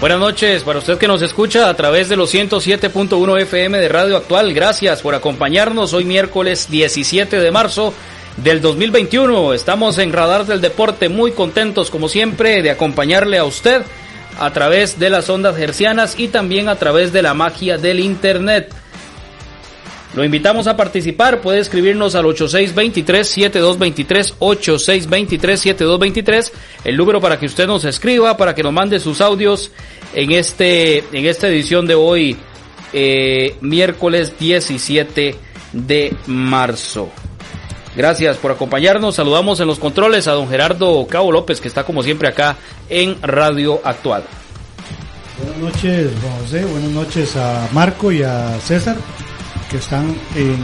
Buenas noches para usted que nos escucha a través de los 107.1 FM de Radio Actual. Gracias por acompañarnos hoy miércoles 17 de marzo del 2021. Estamos en Radar del Deporte muy contentos como siempre de acompañarle a usted a través de las ondas hercianas y también a través de la magia del Internet. Lo invitamos a participar, puede escribirnos al 8623-7223, 8623-7223, el número para que usted nos escriba, para que nos mande sus audios en, este, en esta edición de hoy, eh, miércoles 17 de marzo. Gracias por acompañarnos. Saludamos en los controles a don Gerardo Cabo López, que está como siempre acá en Radio Actual. Buenas noches, José. Buenas noches a Marco y a César que están en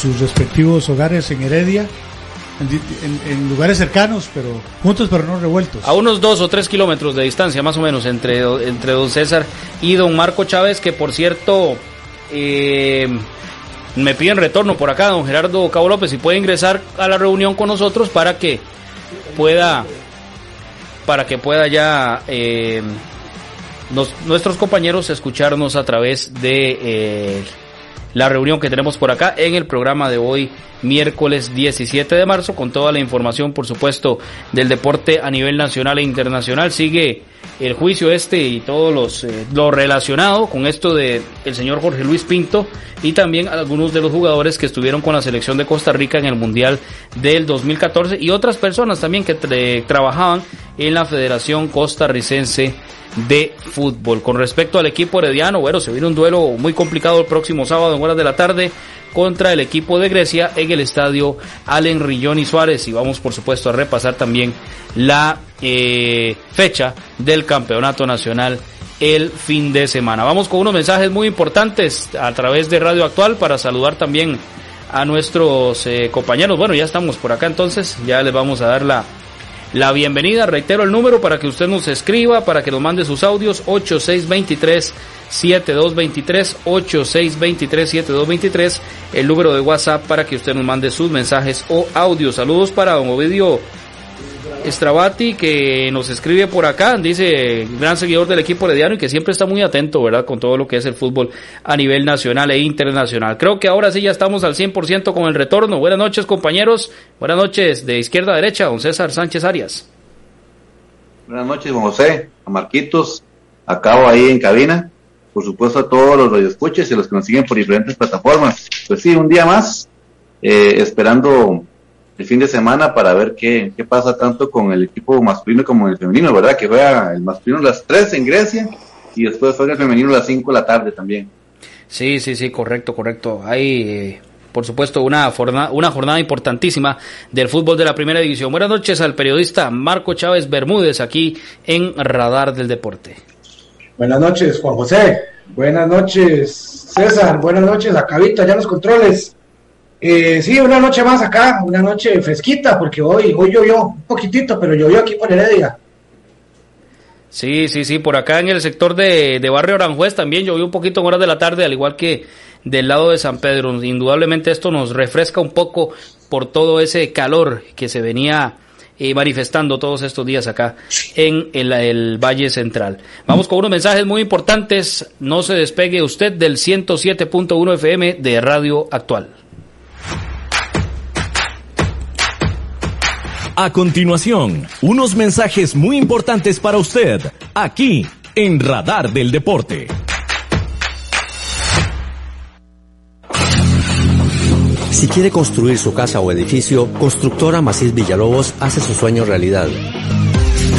sus respectivos hogares en Heredia, en, lugares cercanos, pero juntos pero no revueltos. A unos dos o tres kilómetros de distancia, más o menos, entre, entre don César y don Marco Chávez, que por cierto eh, me piden retorno por acá, don Gerardo Cabo López, y puede ingresar a la reunión con nosotros para que pueda para que pueda ya eh, nuestros compañeros escucharnos a través de eh, la reunión que tenemos por acá en el programa de hoy, miércoles 17 de marzo, con toda la información, por supuesto, del deporte a nivel nacional e internacional. Sigue el juicio este y todo los, eh, lo relacionado con esto de el señor Jorge Luis Pinto y también algunos de los jugadores que estuvieron con la selección de Costa Rica en el Mundial del 2014 y otras personas también que trabajaban en la Federación Costarricense de fútbol. Con respecto al equipo herediano, bueno, se viene un duelo muy complicado el próximo sábado en horas de la tarde contra el equipo de Grecia en el estadio Allen Rillón y Suárez y vamos por supuesto a repasar también la eh, fecha del campeonato nacional el fin de semana. Vamos con unos mensajes muy importantes a través de Radio Actual para saludar también a nuestros eh, compañeros. Bueno, ya estamos por acá entonces, ya les vamos a dar la la bienvenida. Reitero el número para que usted nos escriba, para que nos mande sus audios 8623 7223 8623 7223 el número de WhatsApp para que usted nos mande sus mensajes o audios. Saludos para don Ovidio Stravati que nos escribe por acá, dice gran seguidor del equipo herediano y que siempre está muy atento, ¿verdad? Con todo lo que es el fútbol a nivel nacional e internacional. Creo que ahora sí ya estamos al 100% con el retorno. Buenas noches, compañeros. Buenas noches de izquierda a derecha, don César Sánchez Arias. Buenas noches, don José, a Marquitos, acabo ahí en cabina. Por supuesto, a todos los radioescuches y los que nos siguen por diferentes plataformas. Pues sí, un día más, eh, esperando el fin de semana para ver qué, qué pasa tanto con el equipo masculino como el femenino, ¿verdad? Que juega el masculino a las 3 en Grecia y después juega el femenino a las 5 de la tarde también. Sí, sí, sí, correcto, correcto. Hay, eh, por supuesto, una jornada, una jornada importantísima del fútbol de la primera división. Buenas noches al periodista Marco Chávez Bermúdez aquí en Radar del Deporte. Buenas noches, Juan José. Buenas noches, César. Buenas noches, Acabita, ya los controles. Eh, sí, una noche más acá, una noche fresquita, porque hoy, hoy llovió un poquitito, pero llovió aquí por Heredia. Sí, sí, sí, por acá en el sector de, Barrio Aranjuez también llovió un poquito en horas de la tarde, al igual que del lado de San Pedro. Indudablemente esto nos refresca un poco por todo ese calor que se venía eh, manifestando todos estos días acá en el, el, Valle Central. Vamos con unos mensajes muy importantes. No se despegue usted del 107.1 FM de Radio Actual. A continuación, unos mensajes muy importantes para usted, aquí en Radar del Deporte. Si quiere construir su casa o edificio, Constructora Macís Villalobos hace su sueño realidad.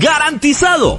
¡Garantizado!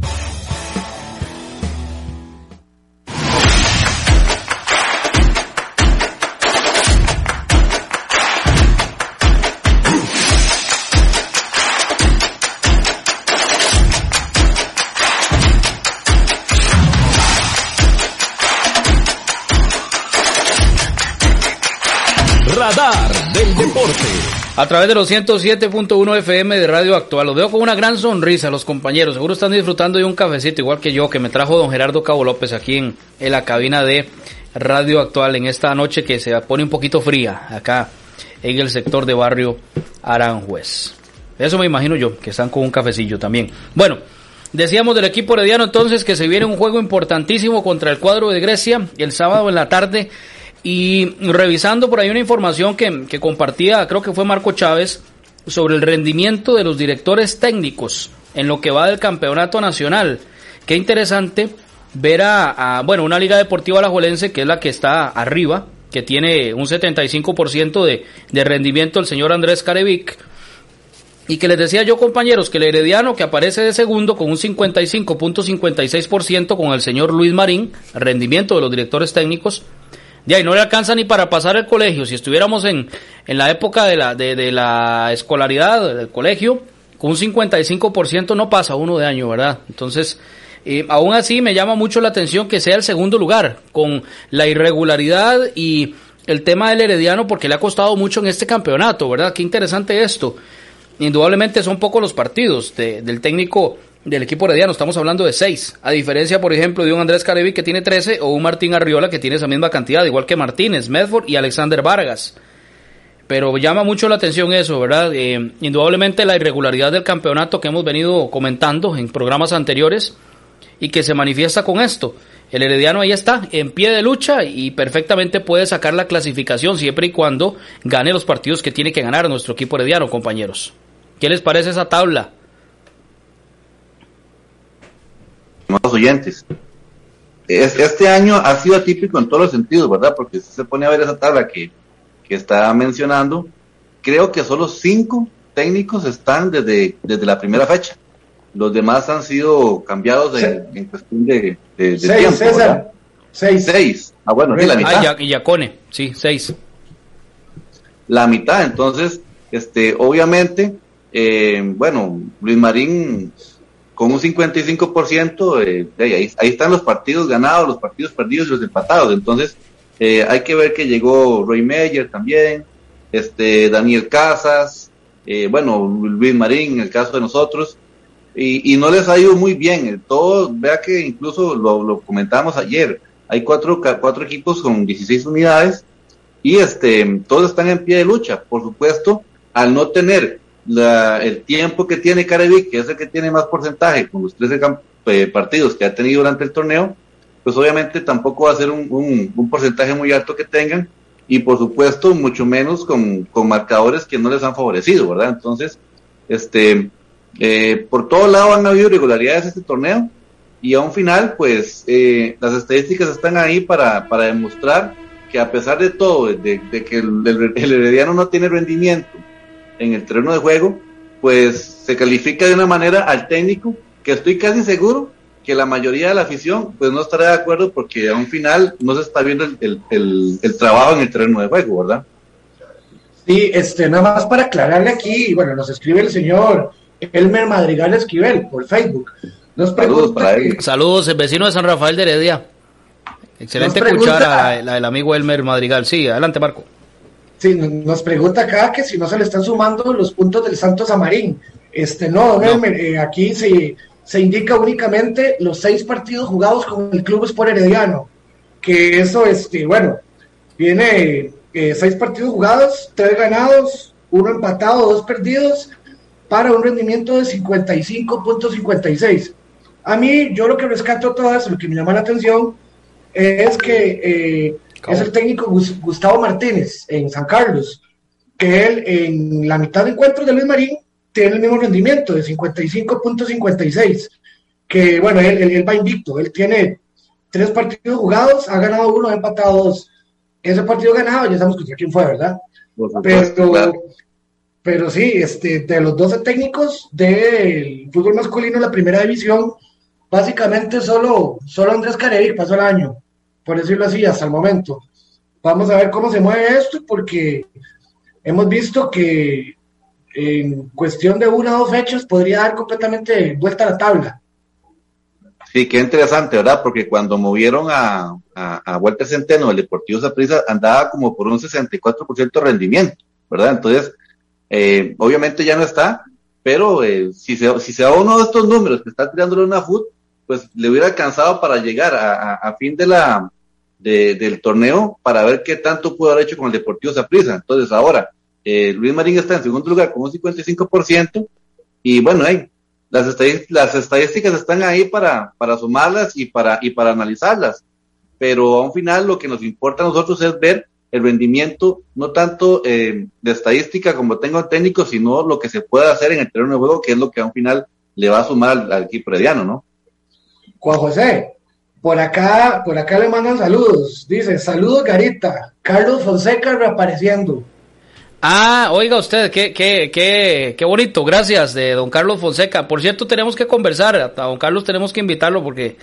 A través de los 107.1 FM de Radio Actual. Los veo con una gran sonrisa, los compañeros. Seguro están disfrutando de un cafecito, igual que yo, que me trajo don Gerardo Cabo López aquí en, la cabina de Radio Actual en esta noche que se pone un poquito fría acá en el sector de barrio Aranjuez. Eso me imagino yo, que están con un cafecillo también. Bueno, decíamos del equipo herediano entonces que se viene un juego importantísimo contra el cuadro de Grecia el sábado en la tarde y revisando por ahí una información que, compartía, creo que fue Marco Chávez, sobre el rendimiento de los directores técnicos en lo que va del campeonato nacional. Qué interesante ver a, bueno, una liga deportiva alajuelense que es la que está arriba, que tiene un 75% de, de rendimiento el señor Andrés Carevic. Y que les decía yo, compañeros, que el Herediano que aparece de segundo con un 55.56% con el señor Luis Marín, rendimiento de los directores técnicos, ya, y no le alcanza ni para pasar el colegio. Si estuviéramos en, en la época de la, de, la escolaridad, del colegio, con un 55% no pasa uno de año, ¿verdad? Entonces, eh, aún así me llama mucho la atención que sea el segundo lugar, con la irregularidad y el tema del Herediano, porque le ha costado mucho en este campeonato, ¿verdad? Qué interesante esto. Indudablemente son pocos los partidos del técnico del equipo herediano, estamos hablando de 6, a diferencia, por ejemplo, de un Andrés Carevi que tiene 13 o un Martín Arriola que tiene esa misma cantidad, igual que Martínez, Medford y Alexander Vargas. pero llama mucho la atención eso, ¿verdad? Eh, indudablemente la irregularidad del campeonato que hemos venido comentando en programas anteriores y que se manifiesta con esto. El Herediano ahí está, en pie de lucha y perfectamente puede sacar la clasificación siempre y cuando gane los partidos que tiene que ganar nuestro equipo Herediano, compañeros. ¿Qué les parece esa tabla? Los oyentes. Este año ha sido atípico en todos los sentidos, ¿verdad? Porque si se pone a ver esa tabla que que está mencionando, creo que solo cinco técnicos están desde, desde la primera fecha. Los demás han sido cambiados en cuestión de, de, seis, tiempo. César. Seis. Seis. Ah, bueno, la mitad. Ah, y Yacone, sí, seis. La mitad, entonces, este, obviamente, eh, bueno, Luis Marín con un 55%, eh, ahí, ahí están los partidos ganados, los partidos perdidos y los empatados. Entonces, eh, hay que ver que llegó Roy Meyer también, este Daniel Casas, eh, bueno, Luis Marín en el caso de nosotros, y, no les ha ido muy bien. Todo, vea que incluso lo, lo comentamos ayer, hay cuatro, cuatro equipos con 16 unidades y este, todos están en pie de lucha. Por supuesto, al no tener el tiempo que tiene Carevic, que es el que tiene más porcentaje con los 13 eh, partidos que ha tenido durante el torneo, pues obviamente tampoco va a ser un, porcentaje muy alto que tengan y por supuesto mucho menos con, con marcadores que no les han favorecido, ¿verdad? Entonces, este, eh, por todo lado han habido irregularidades este torneo y a un final, pues eh, las estadísticas están ahí para, para demostrar que a pesar de todo, de, que el, herediano no tiene rendimiento en el terreno de juego, pues se califica de una manera al técnico que estoy casi seguro que la mayoría de la afición pues no estará de acuerdo porque a un final no se está viendo el, el, el, trabajo en el terreno de juego, ¿verdad? Sí, este, nada más para aclararle aquí, bueno, nos escribe el señor Elmer Madrigal Esquivel por Facebook. Nos Saludos para él. Saludos, el vecino de San Rafael de Heredia. Excelente cuchara la, del amigo Elmer Madrigal. Sí, adelante Marco. Sí, nos pregunta acá que si no se le están sumando los puntos del Santos Amarín. Este, no, Elmer, eh, aquí sí se indica únicamente los seis partidos jugados con el Club Sport Herediano, que eso, este, bueno, viene eh, seis partidos jugados, tres ganados, uno empatado, dos perdidos, para un rendimiento de 55.56. A mí, yo lo que rescato todo eso, lo que me llama la atención, es que eh, es el técnico Gustavo Martínez en San Carlos, que él en la mitad de encuentros de Luis Marín tiene el mismo rendimiento de 55.56, que bueno, él, va invicto, él tiene tres partidos jugados, ha ganado uno, ha empatado dos. Ese partido ganado, ya sabemos quién fue, ¿verdad? Pero, pero sí, este, de los 12 técnicos del fútbol masculino en la primera división, básicamente solo, solo Andrés Carevic pasó el año, por decirlo así, hasta el momento. Vamos a ver cómo se mueve esto, porque hemos visto que en cuestión de una o dos fechas podría dar completamente vuelta a la tabla. Sí, qué interesante, ¿verdad? Porque cuando movieron a, a, Vuelta Centeno, el Deportivo Zaprisa andaba como por un 64% de rendimiento, ¿verdad? Entonces, eh, obviamente ya no está, pero eh, si, se, si se da uno de estos números que está tirándole una FUT, pues le hubiera alcanzado para llegar a, fin de la, del torneo para ver qué tanto pudo haber hecho con el Deportivo Zaprisa. Entonces, ahora, eh, Luis Marín está en segundo lugar con un 55%, y bueno, las, las estadísticas están ahí para, para sumarlas y para, y para analizarlas, pero a un final lo que nos importa a nosotros es ver el rendimiento, no tanto eh, de estadística como tengo técnico, sino lo que se puede hacer en el terreno de juego, que es lo que a un final le va a sumar al, equipo herediano, ¿no? Juan José, por acá, por acá le mandan saludos. Dice, saludos Carita, Carlos Fonseca reapareciendo. Ah, oiga usted, qué, qué, qué, qué bonito, gracias de don Carlos Fonseca. Por cierto, tenemos que conversar, a don Carlos tenemos que invitarlo porque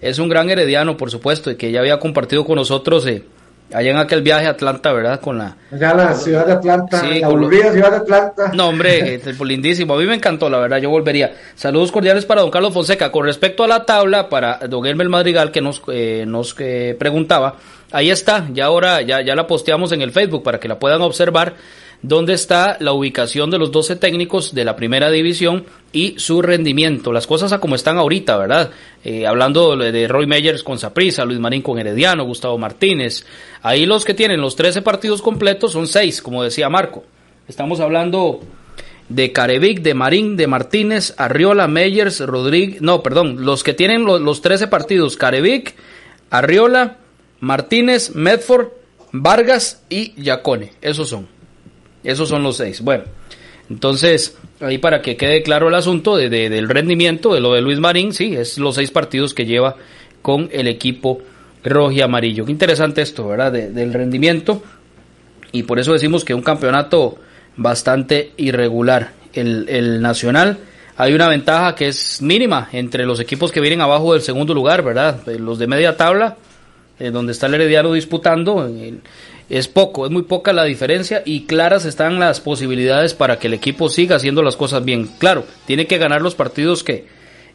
es un gran herediano, por supuesto, y que ya había compartido con nosotros eh, allá en aquel viaje a Atlanta, ¿verdad? Con la... Ya la ciudad de Atlanta, la aburrida ciudad de Atlanta. No, hombre, es lindísimo, a mí me encantó, la verdad, yo volvería. Saludos cordiales para don Carlos Fonseca. Con respecto a la tabla, para don Hermel Madrigal, que nos, eh, nos eh, preguntaba, ahí está, ya ahora, ya, ya la posteamos en el Facebook para que la puedan observar donde está la ubicación de los 12 técnicos de la primera división y su rendimiento. Las cosas a como están ahorita, ¿verdad? Eh, hablando de Roy Meyers con Saprisa, Luis Marín con Herediano, Gustavo Martínez. Ahí los que tienen los 13 partidos completos son 6, como decía Marco. Estamos hablando de Carevic, de Marín, de Martínez, Arriola, Meyers, Rodríguez, no, perdón, los que tienen los, los 13 partidos, Carevic, Arriola, Martínez, Medford, Vargas y Yacone. Esos son. Esos son los seis. Bueno, entonces, ahí para que quede claro el asunto de, del rendimiento de lo de Luis Marín, sí, es los seis partidos que lleva con el equipo rojo y amarillo. Qué interesante esto, ¿verdad? del rendimiento. Y por eso decimos que un campeonato bastante irregular. El, el Nacional hay una ventaja que es mínima entre los equipos que vienen abajo del segundo lugar, ¿verdad? Los de media tabla eh, donde está el Herediano disputando, es poco, es muy poca la diferencia y claras están las posibilidades para que el equipo siga haciendo las cosas bien. Claro, tiene que ganar los partidos que,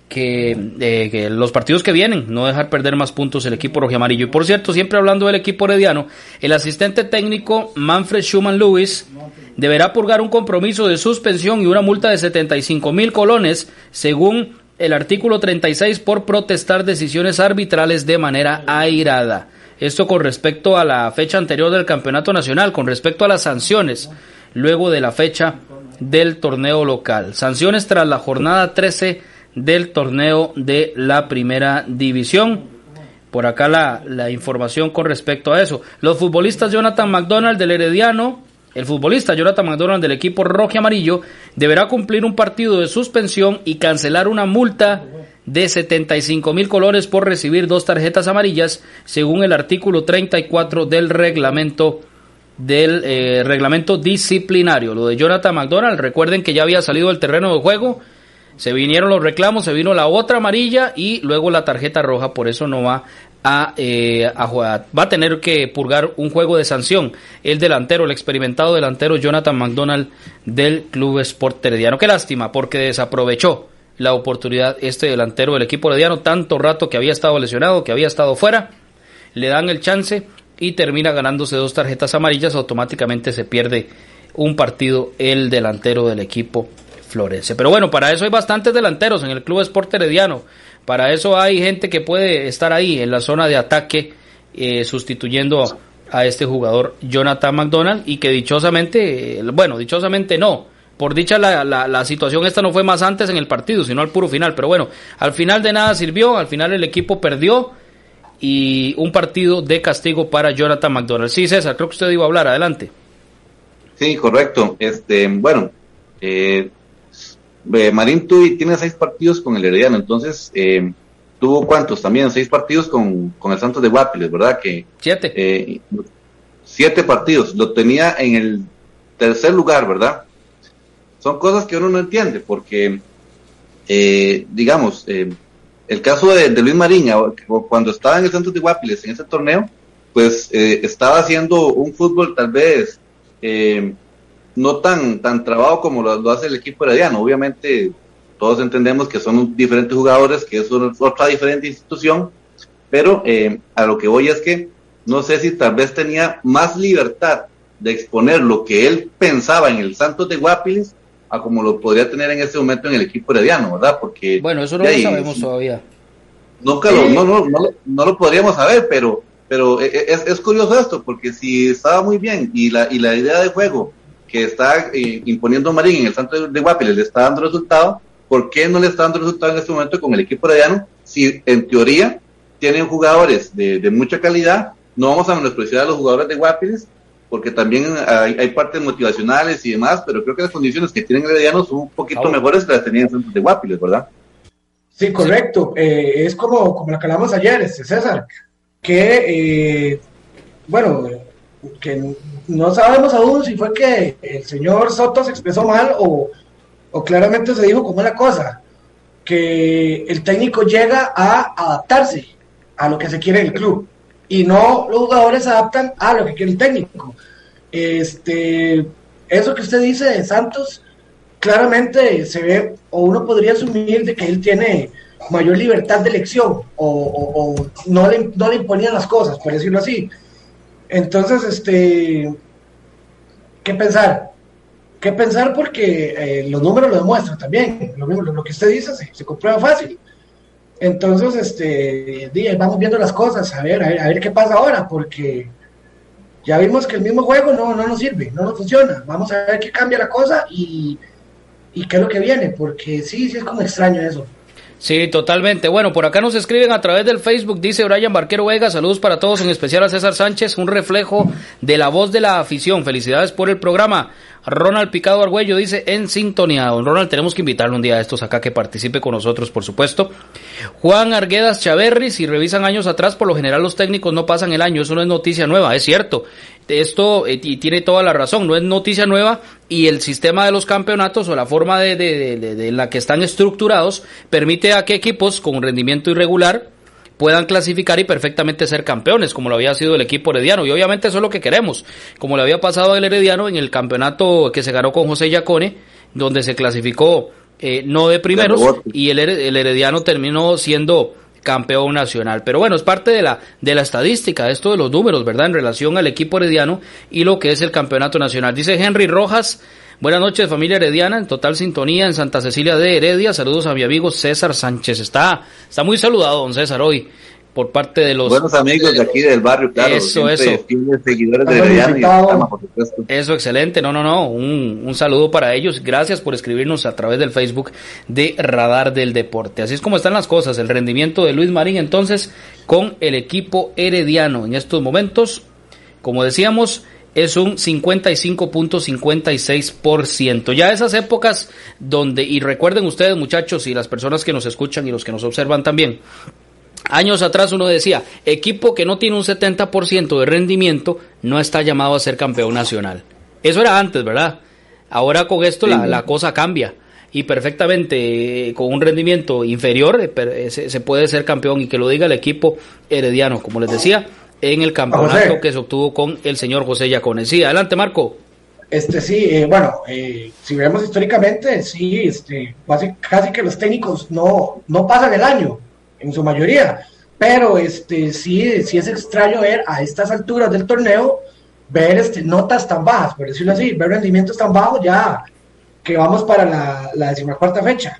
que, eh, los partidos que vienen, no dejar perder más puntos el equipo amarillo. Y por cierto, siempre hablando del equipo herediano, el asistente técnico Manfred Schumann Lewis deberá purgar un compromiso de suspensión y una multa de 75 mil colones, según el artículo 36 por protestar decisiones arbitrales de manera airada. Esto con respecto a la fecha anterior del campeonato nacional, con respecto a las sanciones luego de la fecha del torneo local. Sanciones tras la jornada 13 del torneo de la primera división. Por acá la, la información con respecto a eso. Los futbolistas Jonathan McDonald del Herediano el futbolista Jonathan McDonald del equipo rojo y amarillo deberá cumplir un partido de suspensión y cancelar una multa de 75 mil colores por recibir dos tarjetas amarillas, según el artículo 34 del reglamento del eh, reglamento disciplinario. Lo de Jonathan McDonald, recuerden que ya había salido del terreno de juego, se vinieron los reclamos, se vino la otra amarilla y luego la tarjeta roja, por eso no va eh, a, jugar. Va a tener que purgar un juego de sanción el delantero, el experimentado delantero Jonathan McDonald del Club Sport Herediano. Qué lástima, porque desaprovechó la oportunidad este delantero del equipo herediano, tanto rato que había estado lesionado, que había estado fuera, le dan el chance y termina ganándose dos tarjetas amarillas, automáticamente se pierde un partido el delantero del equipo Florence. Pero bueno, para eso hay bastantes delanteros en el Club Sport Herediano. Para eso hay gente que puede estar ahí en la zona de ataque eh, sustituyendo a este jugador Jonathan McDonald y que dichosamente, eh, bueno, dichosamente no. Por dicha la, la, situación esta no fue más antes en el partido, sino al puro final. Pero bueno, al final de nada sirvió, al final el equipo perdió y un partido de castigo para Jonathan McDonald. Sí, César, creo que usted iba a hablar, adelante. Sí, correcto. Este, bueno, eh, eh, Marín Tui tiene seis partidos con el Herediano, entonces eh, tuvo cuántos también, seis partidos con, el Santos de Guapiles, ¿verdad? Que, siete. Eh, siete partidos, lo tenía en el tercer lugar, ¿verdad? Son cosas que uno no entiende, porque, digamos, el caso de, Luis Marín, cuando estaba en el Santos de Guapiles, en ese torneo, pues estaba haciendo un fútbol tal vez no tan, tan trabado como lo, hace el equipo herediano. Obviamente, todos entendemos que son diferentes jugadores, que es otra diferente institución, pero eh, a lo que voy es que no sé si tal vez tenía más libertad de exponer lo que él pensaba en el Santos de Guapiles a como lo podría tener en ese momento en el equipo herediano, ¿verdad? Porque bueno, eso no lo sabemos todavía. Nunca lo, no, no, no, no, lo podríamos saber, pero pero eh, eh, es, es curioso esto, porque si estaba muy bien y la, y la idea de juego que está eh, imponiendo Marín en el Santo de Guapiles le está dando resultado, ¿por qué no le está dando resultado en este momento con el equipo herediano? Si en teoría tienen jugadores de, mucha calidad, no vamos a menospreciar a los jugadores de Guapiles, porque también hay, partes motivacionales y demás, pero creo que las condiciones que tienen Herediano son un poquito mejores que las tenían en Santos de Guapiles, ¿verdad? Sí, correcto. Eh, es como, como lo que hablamos ayer, este César, que, eh, bueno, que no sabemos aún si fue que el señor Soto se expresó mal o, claramente se dijo como la cosa, que el técnico llega a adaptarse a lo que se quiere el club y no los jugadores se adaptan a lo que quiere el técnico. Este, eso que usted dice de Santos, claramente se ve, o uno podría asumir de que él tiene mayor libertad de elección o, no, le, no le imponían las cosas, por decirlo así. Entonces, este, ¿qué pensar? que pensar porque eh, los números lo demuestran también. Lo, mismo, lo, que usted dice se, comprueba fácil. Entonces, este, vamos viendo las cosas, a ver, a ver, qué pasa ahora, porque ya vimos que el mismo juego no, no nos sirve, no nos funciona. Vamos a ver qué cambia la cosa y, y qué es lo que viene, porque sí, sí es como extraño eso. Sí, totalmente. Bueno, por acá nos escriben a través del Facebook, dice Brian Barquero Vega, saludos para todos, en especial a César Sánchez, un reflejo de la voz de la afición. Felicidades por el programa. Ronald Picado Argüello dice en sintonía. Don Ronald, tenemos que invitarle un día a estos acá que participe con nosotros, por supuesto. Juan Arguedas Chaverri, si revisan años atrás, por lo general los técnicos no pasan el año, eso no es noticia nueva, es cierto. Esto eh, y tiene toda la razón, no es noticia nueva y el sistema de los campeonatos o la forma de, de, de la que están estructurados permite a que equipos con rendimiento irregular puedan clasificar y perfectamente ser campeones, como lo había sido el equipo herediano. Y obviamente eso es lo que queremos, como le había pasado al herediano en el campeonato que se ganó con José Yacone, donde se clasificó eh, no de primeros y el, el herediano terminó siendo campeón nacional. Pero bueno, es parte de la, de la estadística, esto de los números, ¿verdad? En relación al equipo herediano y lo que es el campeonato nacional. Dice Henry Rojas, buenas noches familia herediana, en total sintonía en Santa Cecilia de Heredia. Saludos a mi amigo César Sánchez. Está, está muy saludado, don César, hoy por parte de los buenos amigos de aquí del barrio, claro. Eso, eso. Seguidores de eso, excelente. No, no, no. Un, un, saludo para ellos. Gracias por escribirnos a través del Facebook de Radar del Deporte. Así es como están las cosas. El rendimiento de Luis Marín, entonces, con el equipo herediano en estos momentos, como decíamos, es un 55.56%. Ya esas épocas donde, y recuerden ustedes muchachos y las personas que nos escuchan y los que nos observan también, Años atrás uno decía, equipo que no tiene un 70% de rendimiento no está llamado a ser campeón nacional. Eso era antes, ¿verdad? Ahora con esto la, cosa cambia y perfectamente eh, con un rendimiento inferior eh, eh, se, puede ser campeón y que lo diga el equipo herediano, como les decía, en el campeonato que se obtuvo con el señor José Yacones. Sí, adelante Marco. Este sí, bueno, si vemos históricamente, sí, este, casi que los técnicos no, no pasan el año en su mayoría. Pero este sí, sí es extraño ver a estas alturas del torneo, ver este, notas tan bajas, por decirlo así, ver rendimientos tan bajos ya que vamos para la, la decimacuarta fecha.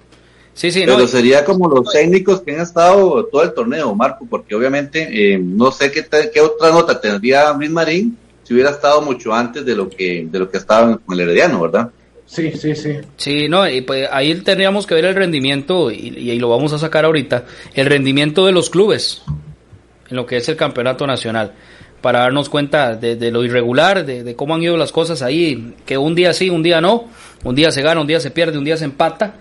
Sí, sí, Pero sería como los técnicos que han estado todo el torneo, Marco, porque obviamente eh, no sé qué, qué otra nota tendría Luis Marín si hubiera estado mucho antes de lo que de lo que estaba con el Herediano, ¿verdad? Sí, sí, sí. Sí, no, y pues ahí tendríamos que ver el rendimiento, y, y, lo vamos a sacar ahorita, el rendimiento de los clubes en lo que es el campeonato nacional, para darnos cuenta de, lo irregular, de, cómo han ido las cosas ahí, que un día sí, un día no, un día se gana, un día se pierde, un día se empata,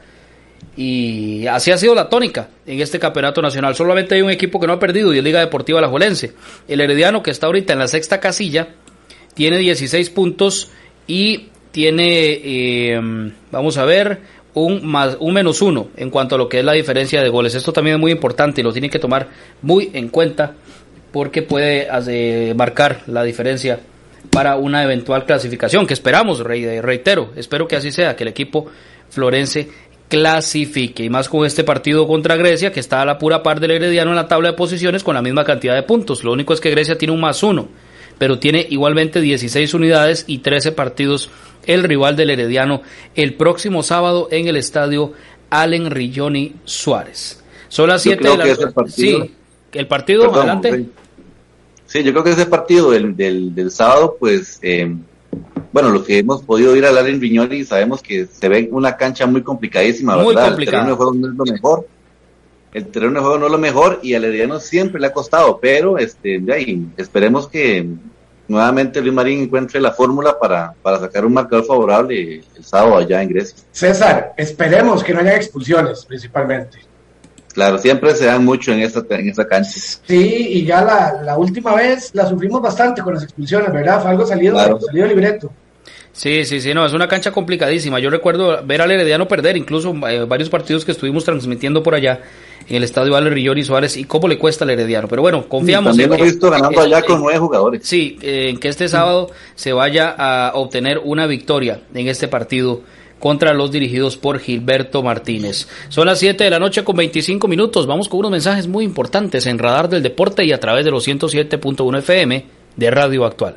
y así ha sido la tónica en este campeonato nacional. Solamente hay un equipo que no ha perdido y es Liga Deportiva La Juelense. El Herediano, que está ahorita en la sexta casilla, tiene 16 puntos y tiene, eh, vamos a ver, un, más, un menos uno en cuanto a lo que es la diferencia de goles. Esto también es muy importante y lo tienen que tomar muy en cuenta porque puede marcar la diferencia para una eventual clasificación, que esperamos, reitero, espero que así sea, que el equipo florense clasifique, y más con este partido contra Grecia, que está a la pura par del Herediano en la tabla de posiciones con la misma cantidad de puntos. Lo único es que Grecia tiene un más uno, pero tiene igualmente 16 unidades y 13 partidos el rival del Herediano el próximo sábado en el estadio Allen Rilloni Suárez. Son las 7 de la noche. Sí, el partido, adelante. Sí. yo creo que ese partido del, del, sábado, pues, eh, bueno, lo que hemos podido ir al Allen Riñoni, sabemos que se ve una cancha muy complicadísima, muy ¿verdad? El terreno de juego no es lo mejor. El terreno de juego no es lo mejor y al Herediano siempre le ha costado, pero este, de ahí, esperemos que nuevamente Luis Marín encuentre la fórmula para, para sacar un marcador favorable el sábado allá en Grecia. César, esperemos que no haya expulsiones principalmente. Claro, siempre se dan mucho en esta, en esta cancha. Sí, y ya la, la última vez la sufrimos bastante con las expulsiones, ¿verdad? Fue algo salido, salido libreto. Sí, sí, sí, no, es una cancha complicadísima. Yo recuerdo ver al Herediano perder, incluso eh, varios partidos que estuvimos transmitiendo por allá en el estadio Ale y Suárez y cómo le cuesta al Herediano. Pero bueno, confiamos. También lo he visto ganando allá con nueve jugadores. Sí, en que este sábado se vaya a obtener una victoria en este partido contra los dirigidos por Gilberto Martínez. Son las 7 de la noche con 25 minutos. Vamos con unos mensajes muy importantes en Radar del Deporte y a través de los 107.1 FM de Radio Actual.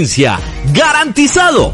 garantizado.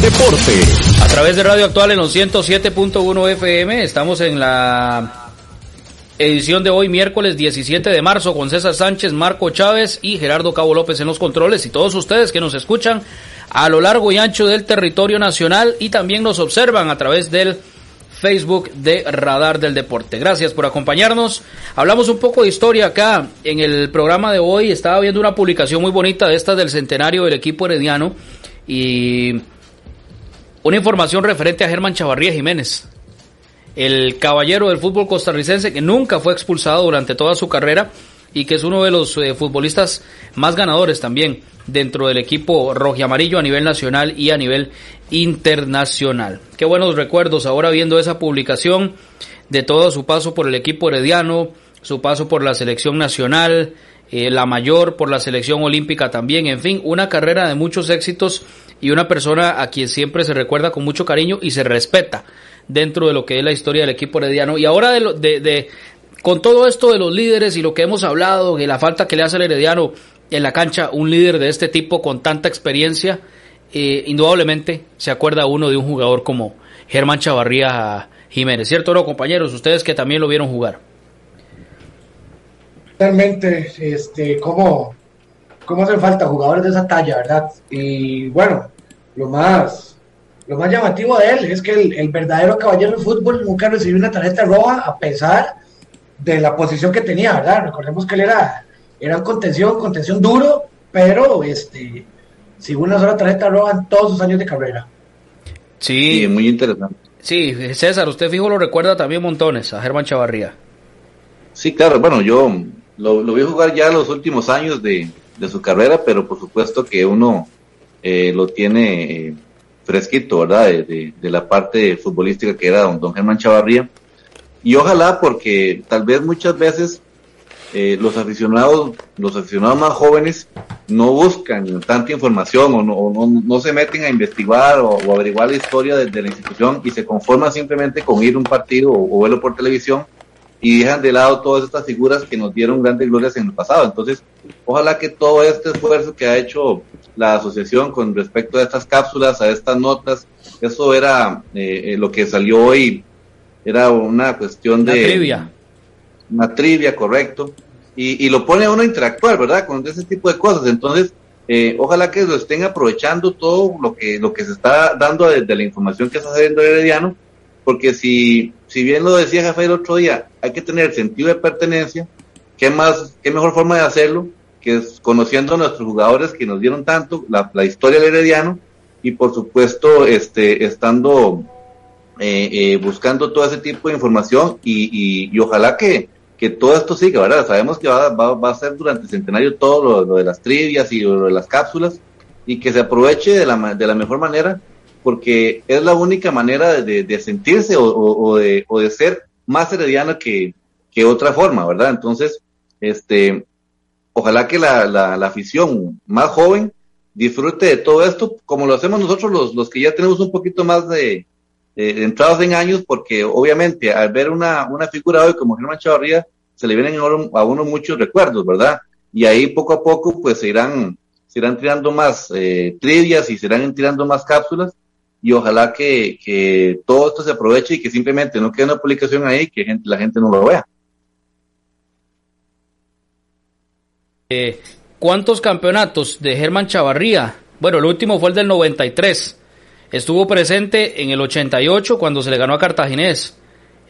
Deporte. A través de Radio Actual en los 107.1 FM, estamos en la edición de hoy, miércoles 17 de marzo, con César Sánchez, Marco Chávez y Gerardo Cabo López en los controles. Y todos ustedes que nos escuchan a lo largo y ancho del territorio nacional y también nos observan a través del Facebook de Radar del Deporte. Gracias por acompañarnos. Hablamos un poco de historia acá en el programa de hoy. Estaba viendo una publicación muy bonita de estas del centenario del equipo herediano y una información referente a Germán Chavarría Jiménez. el caballero del fútbol costarricense que nunca fue expulsado durante toda su carrera y que es uno de los eh, futbolistas más ganadores también dentro del equipo amarillo a nivel nacional y a nivel internacional. Qué buenos recuerdos ahora viendo esa publicación de todo su paso por el equipo herediano, su paso por la selección nacional, eh, la mayor por la selección olímpica también, en fin, una carrera de muchos éxitos y una persona a quien siempre se recuerda con mucho cariño y se respeta dentro de lo que es la historia del equipo herediano. Y ahora de, de, de con todo esto de los líderes y lo que hemos hablado, de la falta que le hace al herediano en la cancha, un líder de este tipo con tanta experiencia, eh, indudablemente se acuerda uno de un jugador como Germán Chavarría Jiménez, ¿cierto no, compañeros? Ustedes que también lo vieron jugar. Realmente, este, ¿cómo, cómo hacen falta jugadores de esa talla, verdad? Y bueno, lo más, lo más llamativo de él es que el, verdadero caballero del fútbol nunca recibió una tarjeta roja a pesar de la posición que tenía, ¿verdad? Recordemos que él era, era contención, contención duro, pero este, sin una sola tarjeta roja en todos sus años de carrera. Sí, muy interesante. Sí, César, usted fijo lo recuerda también montones a Germán Chavarría. Sí, claro, bueno, yo lo, vi jugar ya los últimos años de, su carrera, pero por supuesto que uno eh, lo tiene eh, fresquito, ¿verdad? De, la parte futbolística que era don, don Germán Chavarría. Y ojalá porque tal vez muchas veces eh, los aficionados, los aficionados más jóvenes no buscan tanta información o no, no, se meten a investigar o, averiguar la historia de, la institución y se conforman simplemente con ir a un partido o, verlo por televisión y dejan de lado todas estas figuras que nos dieron grandes glorias en el pasado. Entonces, ojalá que todo este esfuerzo que ha hecho la asociación con respecto a estas cápsulas, a estas notas, eso era eh, eh, lo que salió hoy, era una cuestión de... Una trivia. Una trivia, correcto. Y, y, lo pone a uno a interactuar, ¿verdad? Con ese tipo de cosas. Entonces, eh, ojalá que lo estén aprovechando todo lo que, lo que se está dando desde la información que está saliendo Herediano, porque si, si bien lo decía Jafé el otro día, hay que tener sentido de pertenencia, ¿qué más, qué mejor forma de hacerlo? que es conociendo a nuestros jugadores que nos dieron tanto, la, historia del Herediano, y por supuesto, este, estando eh, eh, buscando todo ese tipo de información y, y, ojalá que, que, todo esto siga, ¿verdad? Sabemos que va, va, va a ser durante el centenario todo lo, de las trivias y lo de las cápsulas y que se aproveche de la, de la mejor manera porque es la única manera de, de sentirse o, o, de, o de ser más herediano que, que otra forma, ¿verdad? Entonces, este, ojalá que la, la, afición más joven disfrute de todo esto, como lo hacemos nosotros los, los que ya tenemos un poquito más de, entrados en años, porque obviamente al ver una, una figura hoy como Germán Chavarría, se le vienen a uno muchos recuerdos, ¿verdad? Y ahí poco a poco pues se irán, se irán tirando más eh, trivias y se irán tirando más cápsulas y ojalá que, que todo esto se aproveche y que simplemente no quede una publicación ahí que la gente no lo vea. Eh, ¿Cuántos campeonatos de Germán Chavarría? Bueno, el último fue el del 93. Estuvo presente en el 88 cuando se le ganó a Cartaginés.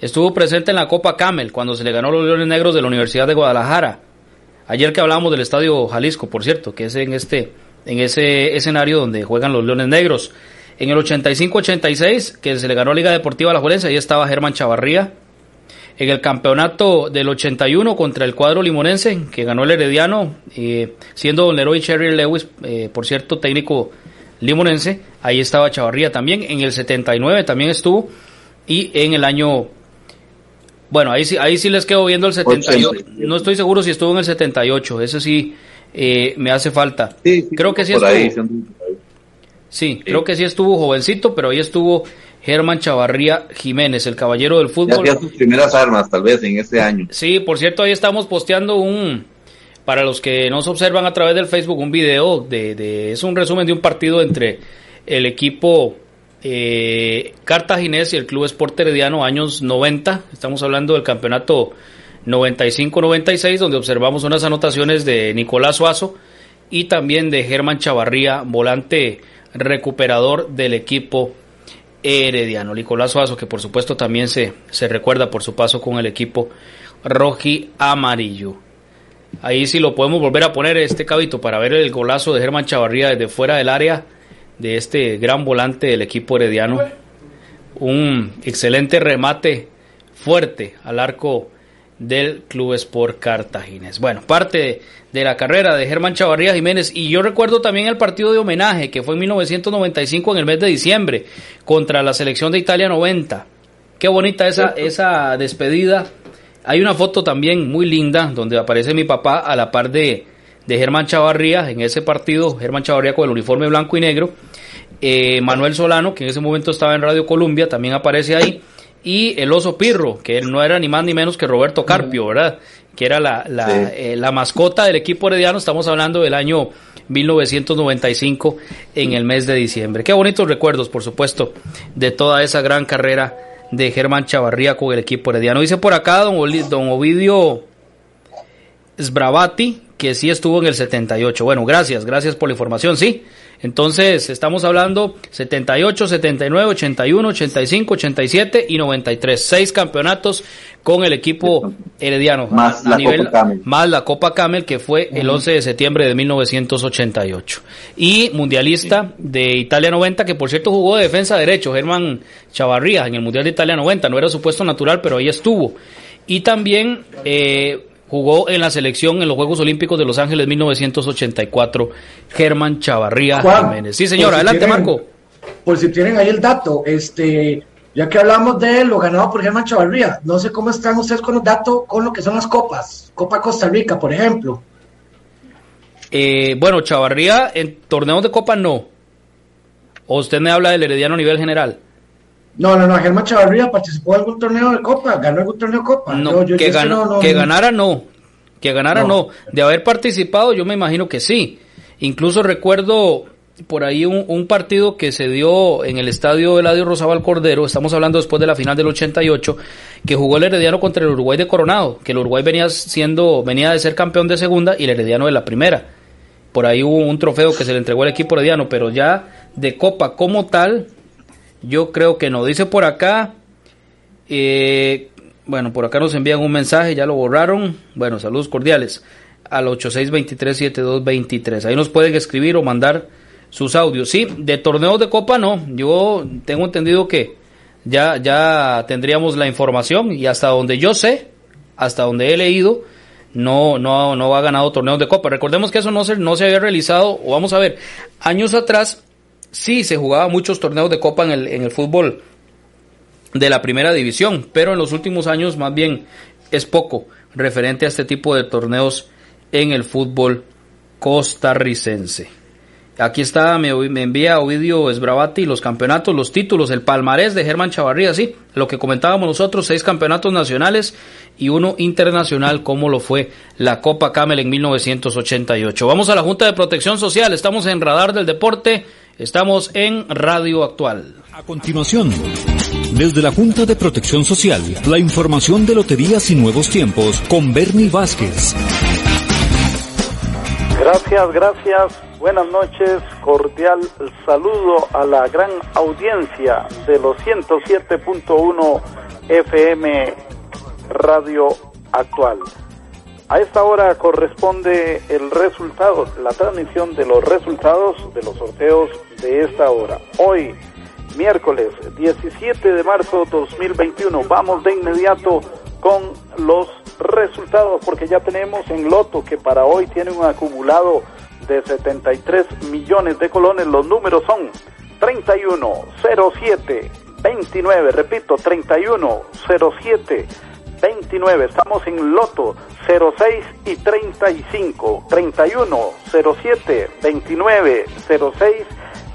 Estuvo presente en la Copa Camel cuando se le ganó a los Leones Negros de la Universidad de Guadalajara. Ayer que hablábamos del Estadio Jalisco, por cierto, que es en este en ese escenario donde juegan los Leones Negros. En el 85-86, que se le ganó Liga Deportiva La Juelense, ahí estaba Germán Chavarría. En el campeonato del 81 contra el cuadro limonense, que ganó el Herediano, eh, siendo Don Leroy Cherry Lewis, eh, por cierto, técnico limonense, ahí estaba Chavarría también, en el 79 también estuvo, y en el año, bueno, ahí sí, ahí sí les quedo viendo el 78, no estoy seguro si estuvo en el 78, eso sí eh, me hace falta. creo que sí estuvo. Sí, creo que sí estuvo jovencito, pero ahí estuvo Germán Chavarría Jiménez, el caballero del fútbol. Ya sus primeras armas, tal vez, en este año. Sí, por cierto, ahí estamos posteando un, para los que nos observan a través del Facebook, un video de, de es un resumen de un partido entre el equipo eh, cartaginés y el Club Sport Herediano, años 90. Estamos hablando del campeonato 95-96, donde observamos unas anotaciones de Nicolás Suazo y también de Germán Chavarría, volante recuperador del equipo Herediano. Nicolás Suazo, que por supuesto también se, se recuerda por su paso con el equipo roji amarillo. Ahí sí lo podemos volver a poner este cabito para ver el golazo de Germán Chavarría desde fuera del área de este gran volante del equipo herediano. Un excelente remate fuerte al arco del Club Sport Cartaginés. Bueno, parte de, la carrera de Germán Chavarría Jiménez y yo recuerdo también el partido de homenaje que fue en 1995 en el mes de diciembre contra la selección de Italia 90. Qué bonita esa, esa despedida. Hay una foto también muy linda donde aparece mi papá a la par de, de Germán Chavarría en ese partido, Germán Chavarría con el uniforme blanco y negro. Eh, Manuel Solano, que en ese momento estaba en Radio Colombia, también aparece ahí y el oso Pirro, que no era ni más ni menos que Roberto Carpio, ¿verdad? Que era la, eh, la, mascota del equipo herediano, estamos hablando del año 1995 en el mes de diciembre. Qué bonitos recuerdos, por supuesto, de toda esa gran carrera de Germán Chavarría con el equipo herediano. Dice por acá don, don Ovidio Sbravati que sí estuvo en el 78. Bueno, gracias, gracias por la información, sí. Entonces, estamos hablando 78, 79, 81, 85, 87 y 93. Seis campeonatos con el equipo herediano. Más, la, Copa Camel. más la Copa Camel, que fue el 11 de septiembre de 1988. Y mundialista de Italia 90, que por cierto jugó de defensa derecho, Germán Chavarría, en el Mundial de Italia 90. No era su puesto natural, pero ahí estuvo. Y también eh, jugó en la selección en los Juegos Olímpicos de Los Ángeles 1984, Germán Chavarría Jiménez. Sí, señor, adelante, Marco. Por si tienen ahí el dato, este, ya que hablamos de lo ganado por Germán Chavarría, no sé cómo están ustedes con los datos con lo que son las copas, Copa Costa Rica, por ejemplo. Eh, bueno, Chavarría en torneos de copa no. ¿O usted me habla del Herediano a nivel general? No, no, no, Germán Chavarría participó en algún torneo de Copa, ganó algún torneo de Copa. No, que, que, ganara no, que ganara no. De haber participado yo me imagino que sí. Incluso recuerdo por ahí un, partido que se dio en el estadio Eladio Rosabal Cordero, estamos hablando después de la final del 88, que jugó el Herediano contra el Uruguay de Coronado, que el Uruguay venía siendo, venía de ser campeón de segunda y el Herediano de la primera. Por ahí hubo un trofeo que se le entregó al equipo herediano, pero ya de Copa como tal, yo creo que no. Dice por acá, eh, bueno, por acá nos envían un mensaje, ya lo borraron. Bueno, saludos cordiales al 86237223. Ahí nos pueden escribir o mandar sus audios. Sí, de torneos de copa no. Yo tengo entendido que ya, ya tendríamos la información y hasta donde yo sé, hasta donde he leído, no, no, no ha ganado torneos de copa. Recordemos que eso no se, no se había realizado, o vamos a ver, años atrás sí se jugaba muchos torneos de copa en el, en el fútbol de la primera división, pero en los últimos años más bien es poco referente a este tipo de torneos en el fútbol costarricense. Aquí está, me, me envía Ovidio Esbravati los campeonatos, los títulos, el palmarés de Germán Chavarría, sí, lo que comentábamos nosotros, seis campeonatos nacionales y uno internacional, como lo fue la Copa Camel en 1988. Vamos a la Junta de Protección Social, estamos en Radar del Deporte Estamos en Radio Actual. A continuación, desde la Junta de Protección Social, la información de Loterías y Nuevos Tiempos con Bernie Vázquez. Gracias, gracias. Buenas noches. Cordial saludo a la gran audiencia de los 107.1 FM Radio Actual. A esta hora corresponde el resultado, la transmisión de los resultados de los sorteos de esta hora. Hoy, miércoles 17 de marzo 2021, vamos de inmediato con los resultados porque ya tenemos en Loto que para hoy tiene un acumulado de 73 millones de colones. Los números son 31, 07, 29, repito, 31, 07, 29. Estamos en Loto 06 y 35, 31, 07, 29, 06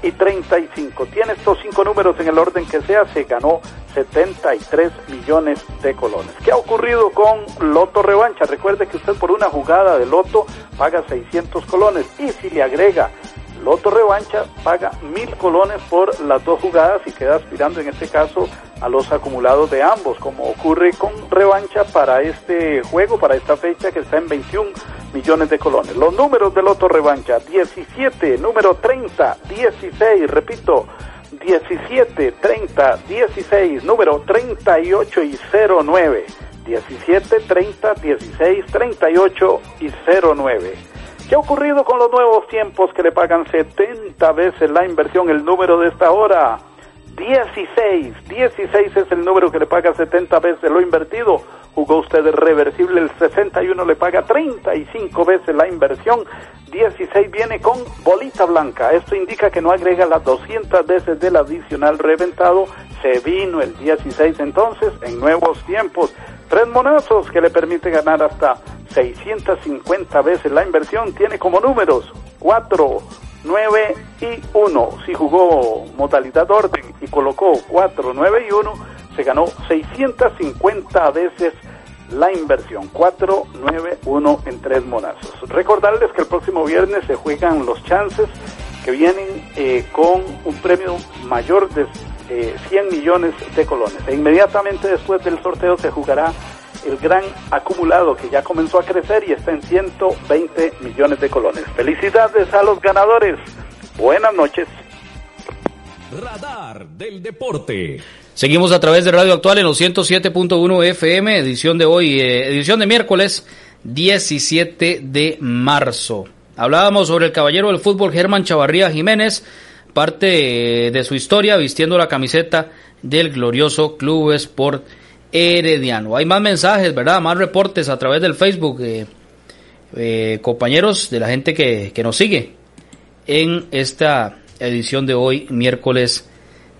y 35. Tiene estos cinco números en el orden que sea, se ganó 73 millones de colones. ¿Qué ha ocurrido con Loto Revancha? Recuerde que usted por una jugada de Loto paga 600 colones y si le agrega Loto Revancha paga mil colones por las dos jugadas y queda aspirando en este caso a los acumulados de ambos, como ocurre con Revancha para este juego, para esta fecha que está en 21 millones de colones. Los números de Loto Revancha, 17, número 30, 16, repito, 17, 30, 16, número 38 y 09. 17, 30, 16, 38 y 09. ¿Qué ha ocurrido con los nuevos tiempos que le pagan 70 veces la inversión? El número de esta hora, 16, 16 es el número que le paga 70 veces lo invertido. Jugó usted reversible, el 61 le paga 35 veces la inversión. 16 viene con bolita blanca. Esto indica que no agrega las 200 veces del adicional reventado. Se vino el 16 entonces en nuevos tiempos. Tres monazos que le permite ganar hasta 650 veces la inversión. Tiene como números 4, 9 y 1. Si jugó modalidad orden y colocó 4, 9 y 1, se ganó 650 veces la inversión. 4, 9, 1 en tres monazos. Recordarles que el próximo viernes se juegan los chances que vienen eh, con un premio mayor de 100 millones de colones. E inmediatamente después del sorteo se jugará el gran acumulado que ya comenzó a crecer y está en 120 millones de colones. Felicidades a los ganadores. Buenas noches. Radar del Deporte. Seguimos a través de Radio Actual en los 107.1 FM, edición de hoy, eh, edición de miércoles 17 de marzo. Hablábamos sobre el caballero del fútbol Germán Chavarría Jiménez, parte eh, de su historia vistiendo la camiseta del glorioso Club Sport Herediano. Hay más mensajes, ¿verdad? Más reportes a través del Facebook, eh, eh, compañeros de la gente que, que, nos sigue en esta edición de hoy, miércoles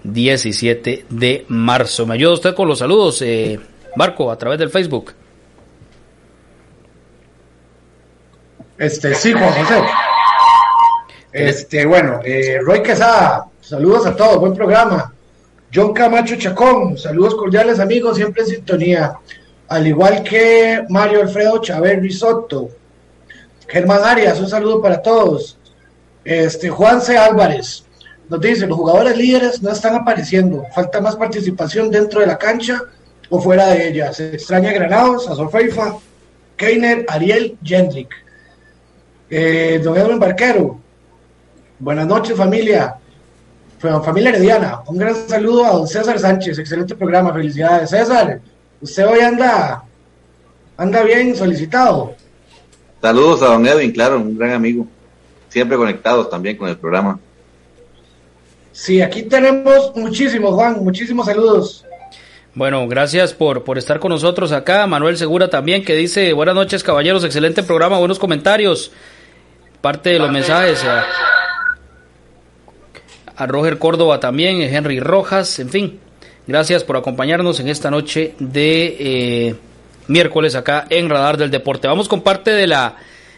17 de marzo. ¿Me ayuda usted con los saludos, eh, Marco, a través del Facebook? Este, sí, Juan José. Este, bueno, eh, Roy Quesada, saludos a todos, buen programa. John Camacho Chacón, saludos cordiales amigos, siempre en sintonía. Al igual que Mario Alfredo Chávez Risotto. Germán Arias, un saludo para todos. Este, Juan C. Álvarez nos dice, los jugadores líderes no están apareciendo, falta más participación dentro de la cancha o fuera de ella. Se extraña Granados, a Sofeifa, Keiner, Ariel, Jendrik. Eh, don Edwin Barquero, buenas noches familia familia herediana, un gran saludo a don César Sánchez, excelente programa, felicidades. César, usted hoy anda, anda bien solicitado. Saludos a don Edwin, claro, un gran amigo, siempre conectados también con el programa. Sí, aquí tenemos muchísimos, Juan, muchísimos saludos. Bueno, gracias por, por estar con nosotros acá. Manuel Segura también, que dice, buenas noches caballeros, excelente programa, buenos comentarios. Parte de los mensajes. A a Roger Córdoba también, Henry Rojas, en fin. Gracias por acompañarnos en esta noche de eh, miércoles acá en Radar del Deporte. Vamos con parte de la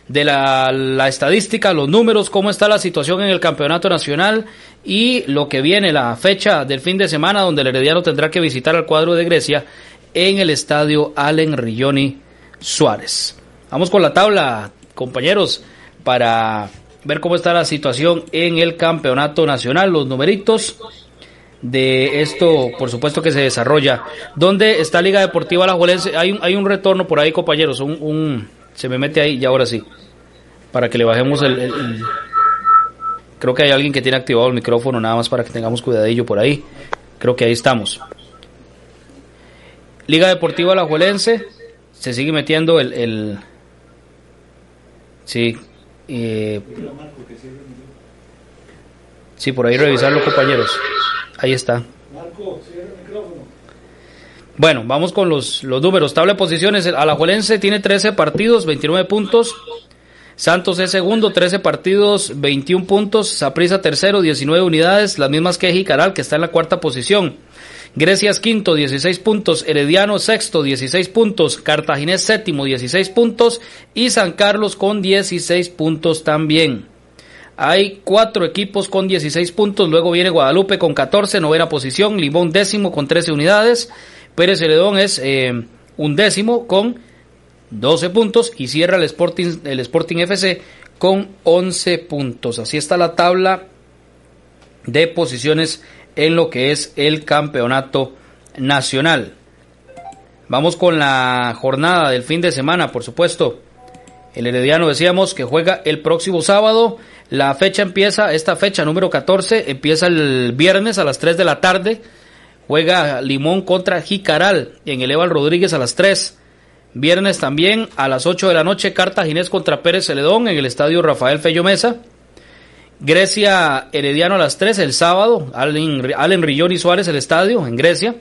de la, estadística, los números, cómo está la situación en el campeonato nacional y lo que viene, la fecha del fin de semana donde el Herediano tendrá que visitar al cuadro de Grecia en el estadio Allen Rilloni Suárez. Vamos con la tabla, compañeros, para ver cómo está la situación en el campeonato nacional, los numeritos de esto, por supuesto que se desarrolla. ¿Dónde está Liga Deportiva La? Hay un, hay un retorno por ahí, compañeros, un, un, se me mete ahí y ahora sí, para que le bajemos el, Creo que hay alguien que tiene activado el micrófono, nada más para que tengamos cuidadillo por ahí. Creo que ahí estamos. Liga Deportiva La se sigue metiendo el... el sí, eh, sí, por ahí revisarlo, compañeros. Ahí está. Bueno, vamos con los, los números. Tabla de posiciones. Alajuelense tiene 13 partidos, 29 puntos. Santos es segundo, 13 partidos, 21 puntos. Saprisa tercero, 19 unidades, las mismas que Jicaral, que está en la cuarta posición. Grecia es quinto, 16 puntos. Herediano sexto, 16 puntos. Cartaginés séptimo, 16 puntos. Y San Carlos con 16 puntos también. Hay cuatro equipos con 16 puntos. Luego viene Guadalupe con 14, novena posición. Limón décimo con 13 unidades. Pérez Heredón es eh, un décimo con 12 puntos. Y cierra el Sporting, el Sporting FC con 11 puntos. Así está la tabla de posiciones en lo que es el campeonato nacional. Vamos con la jornada del fin de semana, por supuesto. El Herediano decíamos que juega el próximo sábado. La fecha empieza, esta fecha número 14, empieza el viernes a las 3 de la tarde. Juega Limón contra Jicaral en el Eval Rodríguez a las 3. Viernes también a las 8 de la noche, Cartaginés contra Pérez Celedón en el estadio Rafael Fello Mesa. Grecia Herediano a las 3 el sábado, Allen, Allen Rillón y Suárez el estadio en Grecia.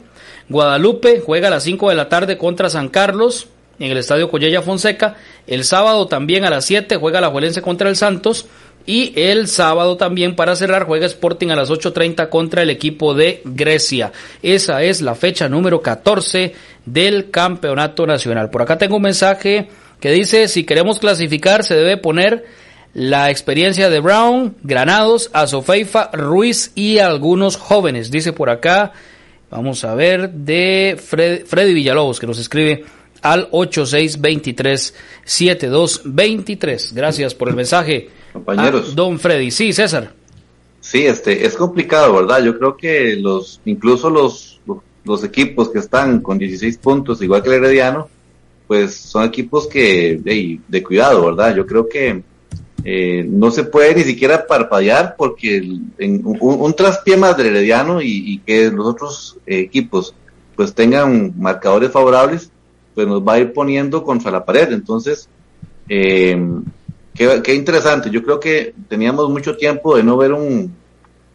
Guadalupe juega a las 5 de la tarde contra San Carlos en el estadio Collella Fonseca. El sábado también a las 7 juega la Juelense contra el Santos. Y el sábado también para cerrar juega Sporting a las 8.30 contra el equipo de Grecia. Esa es la fecha número 14 del Campeonato Nacional. Por acá tengo un mensaje que dice si queremos clasificar se debe poner la experiencia de Brown, Granados, Azofeifa, Ruiz y algunos jóvenes. Dice por acá, vamos a ver, de Freddy Villalobos que nos escribe al 8623-7223. Gracias por el mensaje. Compañeros. don Freddy. Sí, César. Sí, este, es complicado, ¿verdad? Yo creo que los, incluso los, los equipos que están con 16 puntos, igual que el Herediano, pues son equipos que, de, de cuidado, ¿verdad? Yo creo que eh, no se puede ni siquiera parpadear porque en un, traspié más y, que los otros equipos pues tengan marcadores favorables, pues nos va a ir poniendo contra la pared. Entonces, eh, qué, interesante. Yo creo que teníamos mucho tiempo de no ver un,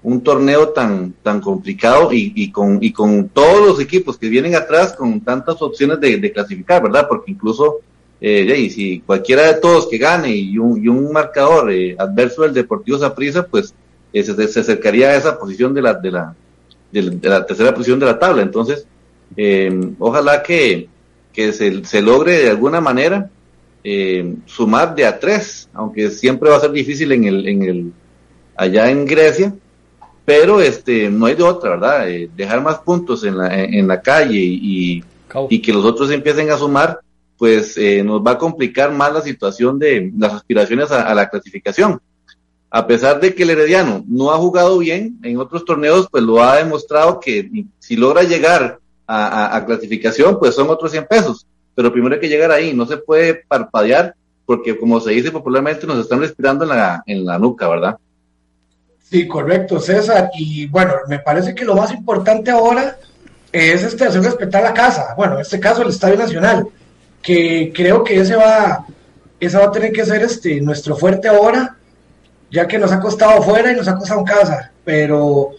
un torneo tan, tan complicado y, con, y con todos los equipos que vienen atrás con tantas opciones de, clasificar, ¿verdad? Porque incluso, eh, si cualquiera de todos que gane y un, y un marcador eh, adverso del Deportivo Saprissa, pues eh, se, se, acercaría a esa posición de la, de la, de, la tercera posición de la tabla. Entonces, eh, ojalá que, que se, se logre de alguna manera eh, sumar de a tres, aunque siempre va a ser difícil en el, en el, allá en Grecia, pero este, no hay de otra, ¿verdad? Eh, dejar más puntos en la, en la calle y, y que los otros empiecen a sumar, pues eh, nos va a complicar más la situación de las aspiraciones a, la clasificación. A pesar de que el Herediano no ha jugado bien en otros torneos, pues lo ha demostrado que si logra llegar a, clasificación, pues son otros 100 pesos pero primero hay que llegar ahí, no se puede parpadear porque como se dice popularmente nos están respirando en la, en la nuca, ¿verdad? Sí, correcto, César. Y bueno, me parece que lo más importante ahora es este, hacer respetar la casa. Bueno, en este caso el Estadio Nacional, que creo que ese va, ese va a tener que ser este, nuestro fuerte ahora, ya que nos ha costado fuera y nos ha costado en casa. Pero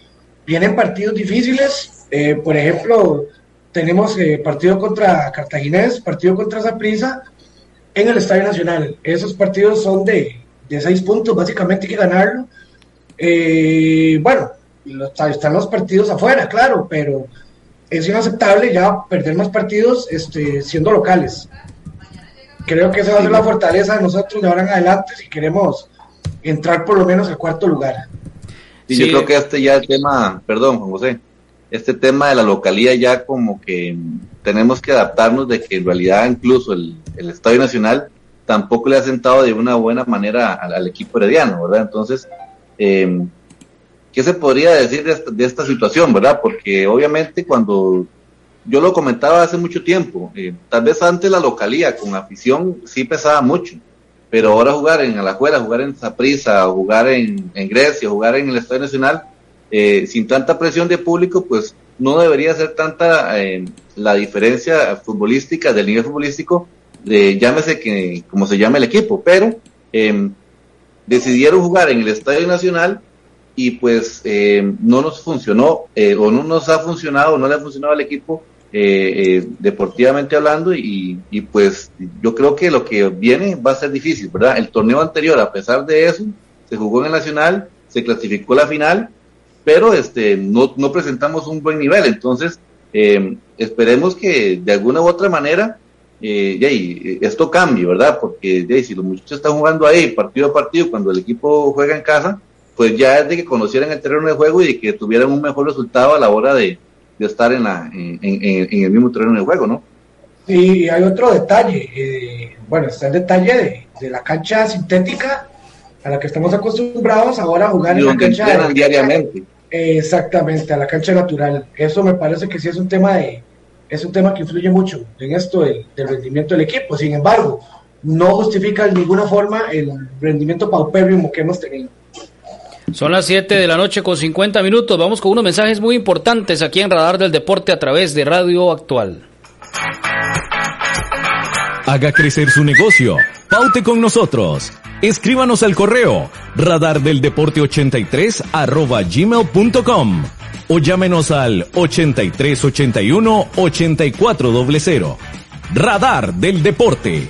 vienen partidos difíciles. Eh, por ejemplo, tenemos eh, partido contra Cartaginés, partido contra Zaprisa en el Estadio Nacional. Esos partidos son de, de seis puntos, básicamente hay que ganarlo. Eh, bueno, están los partidos afuera, claro, pero es inaceptable ya perder más partidos este, siendo locales. Creo que esa va a ser la fortaleza de nosotros de ahora en adelante si queremos entrar por lo menos al cuarto lugar. Y yo creo que este ya el tema, perdón, Juan José, este tema de la localía ya como que tenemos que adaptarnos de que en realidad incluso el, Estadio Nacional tampoco le ha sentado de una buena manera al, equipo herediano, ¿verdad? Entonces, eh, ¿qué se podría decir de esta, situación, verdad? Porque obviamente cuando yo lo comentaba hace mucho tiempo, eh, tal vez antes la localía con afición sí pesaba mucho, pero ahora jugar en Alajuela, jugar en Zaprisa, jugar en, en Grecia, jugar en el Estadio Nacional, eh, sin tanta presión de público, pues no debería ser tanta eh, la diferencia futbolística, del nivel futbolístico, de llámese que como se llama el equipo, pero em, decidieron jugar en el Estadio Nacional y pues em, no nos funcionó eh, o no nos ha funcionado, no le ha funcionado al equipo deportivamente hablando y, y, pues yo creo que lo que viene va a ser difícil, ¿verdad? El torneo anterior, a pesar de eso, se jugó en el Nacional, se clasificó la final pero este, no, no presentamos un buen nivel. Entonces, eh, esperemos que de alguna u otra manera eh, esto cambie, ¿verdad? Porque si los muchachos están jugando ahí partido a partido cuando el equipo juega en casa, pues ya es de que conocieran el terreno de juego y de que tuvieran un mejor resultado a la hora de, estar en, la, en, el mismo terreno de juego, ¿no? Y hay otro detalle, eh, bueno, está el detalle de, de, la cancha sintética a la que estamos acostumbrados ahora a jugar en la cancha. diariamente. Exactamente, a la cancha natural. Eso me parece que sí es un tema de, es un tema que influye mucho en esto del, rendimiento del equipo. Sin embargo, no justifica de ninguna forma el rendimiento paupérrimo que hemos tenido. Son las 7 de la noche con 50 minutos. Vamos con unos mensajes muy importantes aquí en Radar del Deporte a través de Radio Actual. Haga crecer su negocio. Paute con nosotros. Escríbanos al correo radardeldeporte83 arroba gmail.com o llámenos al 8381 8400. Radar del Deporte.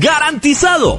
¡Garantizado!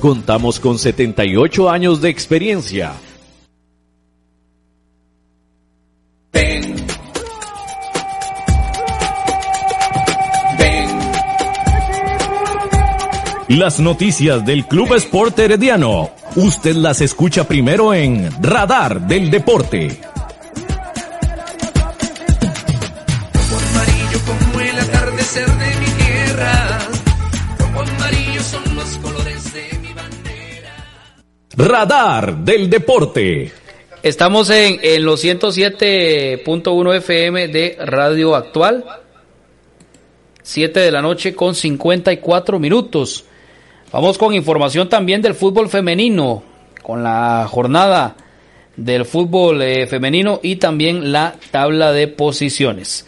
Contamos con 78 años de experiencia. Ven. Ven. Las noticias del Club Sport Herediano. Usted las escucha primero en Radar del Deporte. Radar del Deporte. Estamos en, en los 107.1 FM de Radio Actual. 7 de la noche con 54 minutos. Vamos con información también del fútbol femenino, con la jornada del fútbol eh, femenino y también la tabla de posiciones.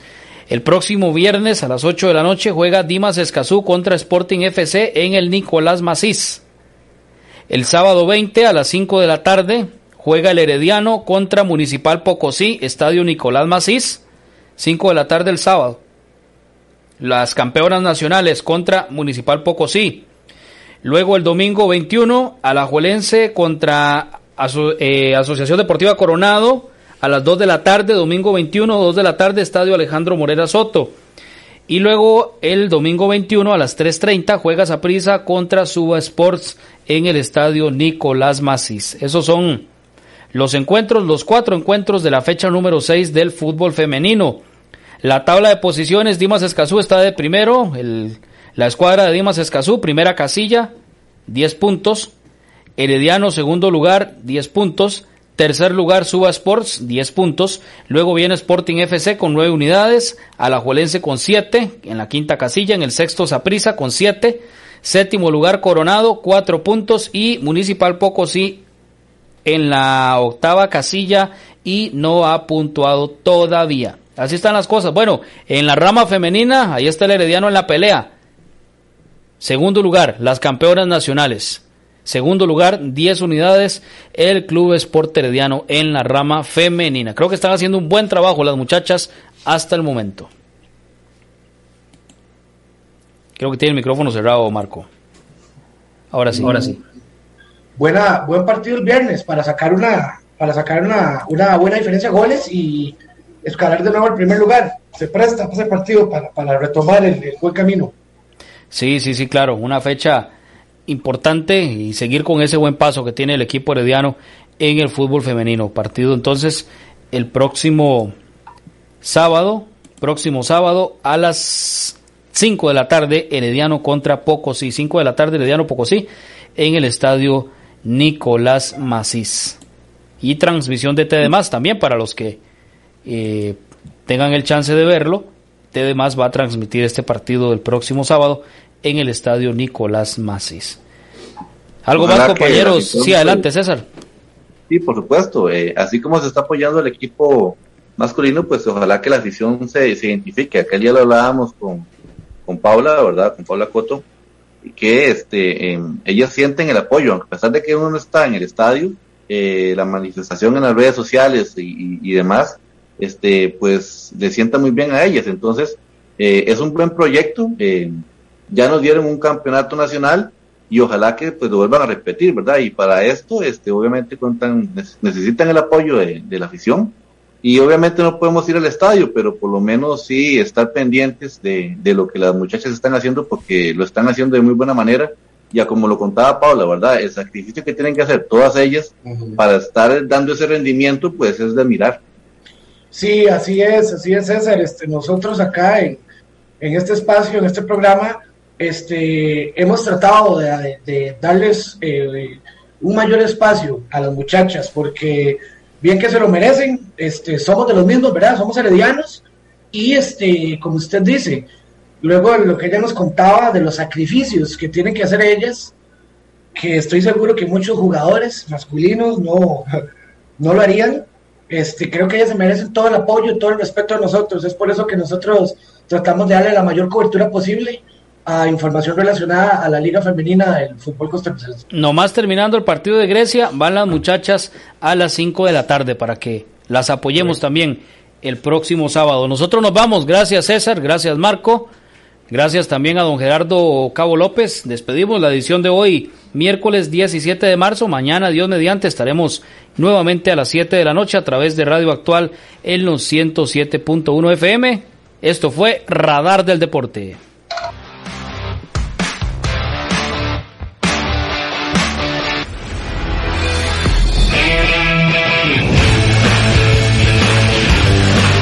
El próximo viernes a las 8 de la noche juega Dimas Escazú contra Sporting FC en el Nicolás Macís. El sábado 20 a las 5 de la tarde juega el Herediano contra Municipal Pocosí, Estadio Nicolás Macís, 5 de la tarde el sábado. Las campeonas nacionales contra Municipal Pocosí. Luego el domingo 21, Alajuelense contra eh, Asociación Deportiva Coronado a las 2 de la tarde, domingo 21, 2 de la tarde, Estadio Alejandro Morera Soto. Y luego el domingo 21 a las 3.30 juega Saprisa contra Suba Sports en el estadio Nicolás Macís. Esos son los encuentros, los cuatro encuentros de la fecha número 6 del fútbol femenino. La tabla de posiciones, Dimas Escazú está de primero, la escuadra de Dimas Escazú, primera casilla, 10 puntos. Herediano, segundo lugar, 10 puntos. Tercer lugar, Suba Sports, 10 puntos. Luego viene Sporting FC con 9 unidades. Alajuelense con 7 en la quinta casilla. En el sexto, Saprisa con 7. Séptimo lugar, Coronado, 4 puntos. Y Municipal Pocosí en la octava casilla y no ha puntuado todavía. Así están las cosas. Bueno, en la rama femenina, ahí está el Herediano en la pelea. Segundo lugar, las campeonas nacionales. Segundo lugar, 10 unidades, el Club Sport Herediano en la rama femenina. Creo que están haciendo un buen trabajo las muchachas hasta el momento. Creo que tiene el micrófono cerrado, Marco. Ahora sí, ahora sí. Buena, buen partido el viernes para sacar una, para sacar una, una buena diferencia de goles y escalar de nuevo al primer lugar. Se presta ese partido para, para retomar el, el buen camino. Sí, sí, sí, claro. Una fecha importante y seguir con ese buen paso que tiene el equipo herediano en el fútbol femenino. Partido entonces el próximo sábado, próximo sábado a las 5 de la tarde, Herediano contra Pocosí. 5 de la tarde, Herediano Pocosí, en el estadio Nicolás Macís. Y transmisión de TDMás también para los que eh, tengan el chance de verlo. TDMás va a transmitir este partido del próximo sábado en el estadio Nicolás Macis. ¿Algo más, compañeros? Sí, adelante, César. Sí, por supuesto. Eh, así como se está apoyando el equipo masculino, pues ojalá que la afición se, se identifique. Aquel día lo hablábamos con, con Paula, ¿verdad? Con Paula Coto, que este, eh, ellas sienten el apoyo, a pesar de que uno no está en el estadio, eh, la manifestación en las redes sociales y, demás, este, pues le sienta muy bien a ellas. Entonces, eh, es un buen proyecto. Eh, ya nos dieron un campeonato nacional y ojalá que pues lo vuelvan a repetir, ¿verdad? Y para esto, este, obviamente cuentan, necesitan el apoyo de, la afición y obviamente no podemos ir al estadio, pero por lo menos sí estar pendientes de, de lo que las muchachas están haciendo porque lo están haciendo de muy buena manera. Ya como lo contaba Paula, ¿verdad? El sacrificio que tienen que hacer todas ellas uh -huh. para estar dando ese rendimiento, pues es de mirar. Sí, así es, así es César. Este, nosotros acá en, en este espacio, en este programa, este, hemos tratado de, de, de darles eh, un mayor espacio a las muchachas, porque bien que se lo merecen, este, somos de los mismos, ¿verdad? Somos heredianos, y este, como usted dice, luego lo que ella nos contaba de los sacrificios que tienen que hacer ellas, que estoy seguro que muchos jugadores masculinos no, no lo harían, este, creo que ellas se merecen todo el apoyo, todo el respeto a nosotros, es por eso que nosotros tratamos de darle la mayor cobertura posible a información relacionada a la Liga Femenina del Fútbol Costarricense. Nomás terminando el partido de Grecia, van las muchachas a las 5 de la tarde para que las apoyemos también el próximo sábado. Nosotros nos vamos, gracias César, gracias Marco, gracias también a don Gerardo Cabo López. Despedimos la edición de hoy, miércoles 17 de marzo. Mañana, Dios mediante, estaremos nuevamente a las 7 de la noche a través de Radio Actual en los 107.1 FM. Esto fue Radar del Deporte.